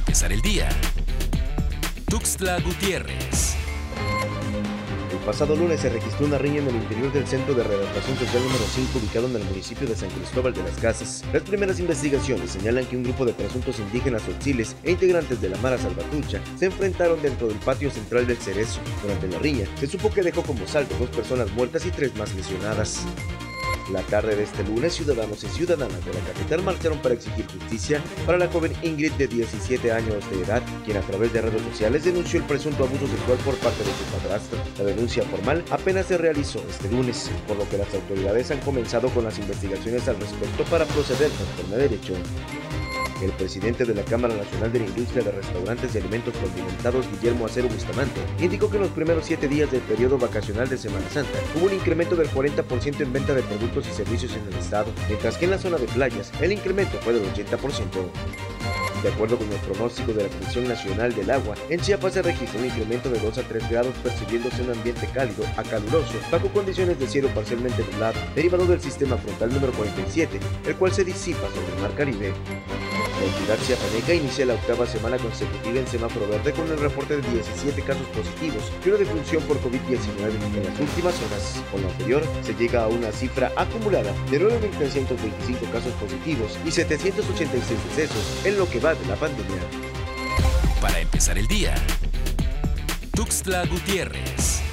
empezar el día. Tuxtla Gutiérrez. El pasado lunes se registró una riña en el interior del Centro de Readaptación Social número 5 ubicado en el municipio de San Cristóbal de las Casas. Las primeras investigaciones señalan que un grupo de presuntos indígenas oxiles e integrantes de la Mara Salvatrucha se enfrentaron dentro del patio central del Cerezo. Durante la riña, se supo que dejó como saldo dos personas muertas y tres más lesionadas. La tarde de este lunes, ciudadanos y ciudadanas de la capital marcharon para exigir justicia para la joven Ingrid de 17 años de edad, quien a través de redes sociales denunció el presunto abuso sexual por parte de su padrastro. La denuncia formal apenas se realizó este lunes, por lo que las autoridades han comenzado con las investigaciones al respecto para proceder conforme a derecho. El presidente de la Cámara Nacional de la Industria de Restaurantes y Alimentos Condimentados, Guillermo Acero Bustamante, indicó que en los primeros siete días del periodo vacacional de Semana Santa hubo un incremento del 40% en venta de productos y servicios en el estado, mientras que en la zona de playas el incremento fue del 80%. De acuerdo con el pronóstico de la Comisión Nacional del Agua, en Chiapas se registró un incremento de 2 a 3 grados percibiéndose un ambiente cálido a caluroso bajo condiciones de cielo parcialmente nublado, derivado del sistema frontal número 47, el cual se disipa sobre el mar Caribe. La entidad chiapaneca inicia la octava semana consecutiva en semáforo verde con el reporte de 17 casos positivos y una defunción por COVID-19 en las últimas horas. Con lo anterior, se llega a una cifra acumulada de 9.325 casos positivos y 786 decesos en lo que va de la pandemia. Para empezar el día. Tuxtla Gutiérrez.